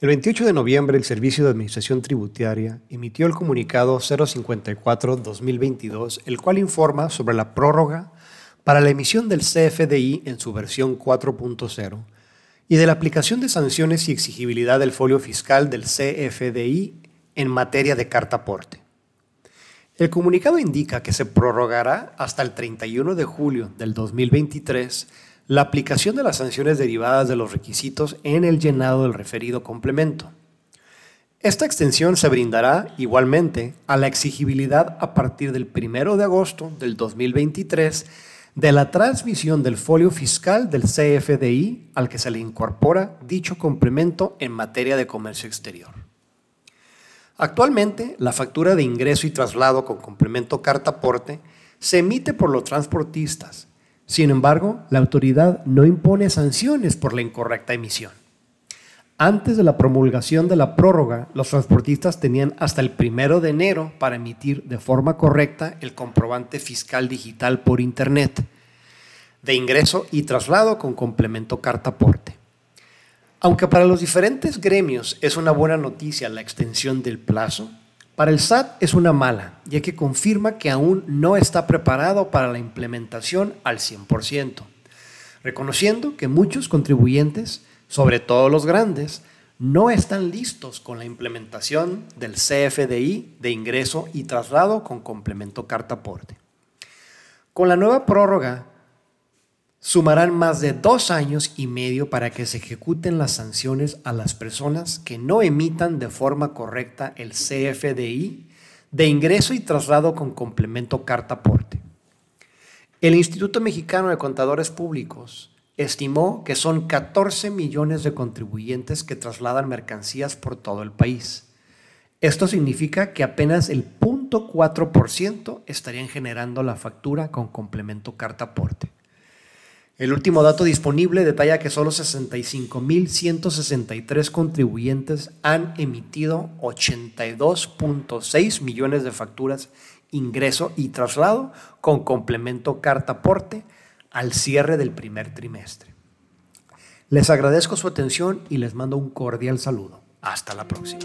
El 28 de noviembre, el Servicio de Administración Tributaria emitió el comunicado 054-2022, el cual informa sobre la prórroga para la emisión del CFDI en su versión 4.0 y de la aplicación de sanciones y exigibilidad del folio fiscal del CFDI en materia de carta aporte. El comunicado indica que se prorrogará hasta el 31 de julio del 2023 la aplicación de las sanciones derivadas de los requisitos en el llenado del referido complemento. Esta extensión se brindará igualmente a la exigibilidad a partir del 1 de agosto del 2023 de la transmisión del folio fiscal del CFDI al que se le incorpora dicho complemento en materia de comercio exterior. Actualmente, la factura de ingreso y traslado con complemento carta aporte se emite por los transportistas sin embargo, la autoridad no impone sanciones por la incorrecta emisión. Antes de la promulgación de la prórroga, los transportistas tenían hasta el primero de enero para emitir de forma correcta el comprobante fiscal digital por Internet de ingreso y traslado con complemento carta aporte. Aunque para los diferentes gremios es una buena noticia la extensión del plazo, para el SAT es una mala, ya que confirma que aún no está preparado para la implementación al 100%, reconociendo que muchos contribuyentes, sobre todo los grandes, no están listos con la implementación del CFDI de ingreso y traslado con complemento carta aporte. Con la nueva prórroga sumarán más de dos años y medio para que se ejecuten las sanciones a las personas que no emitan de forma correcta el CFDI de ingreso y traslado con complemento carta aporte. El Instituto Mexicano de Contadores Públicos estimó que son 14 millones de contribuyentes que trasladan mercancías por todo el país. Esto significa que apenas el 0.4% estarían generando la factura con complemento carta aporte. El último dato disponible detalla que solo 65.163 contribuyentes han emitido 82.6 millones de facturas ingreso y traslado con complemento carta aporte al cierre del primer trimestre. Les agradezco su atención y les mando un cordial saludo. Hasta la próxima.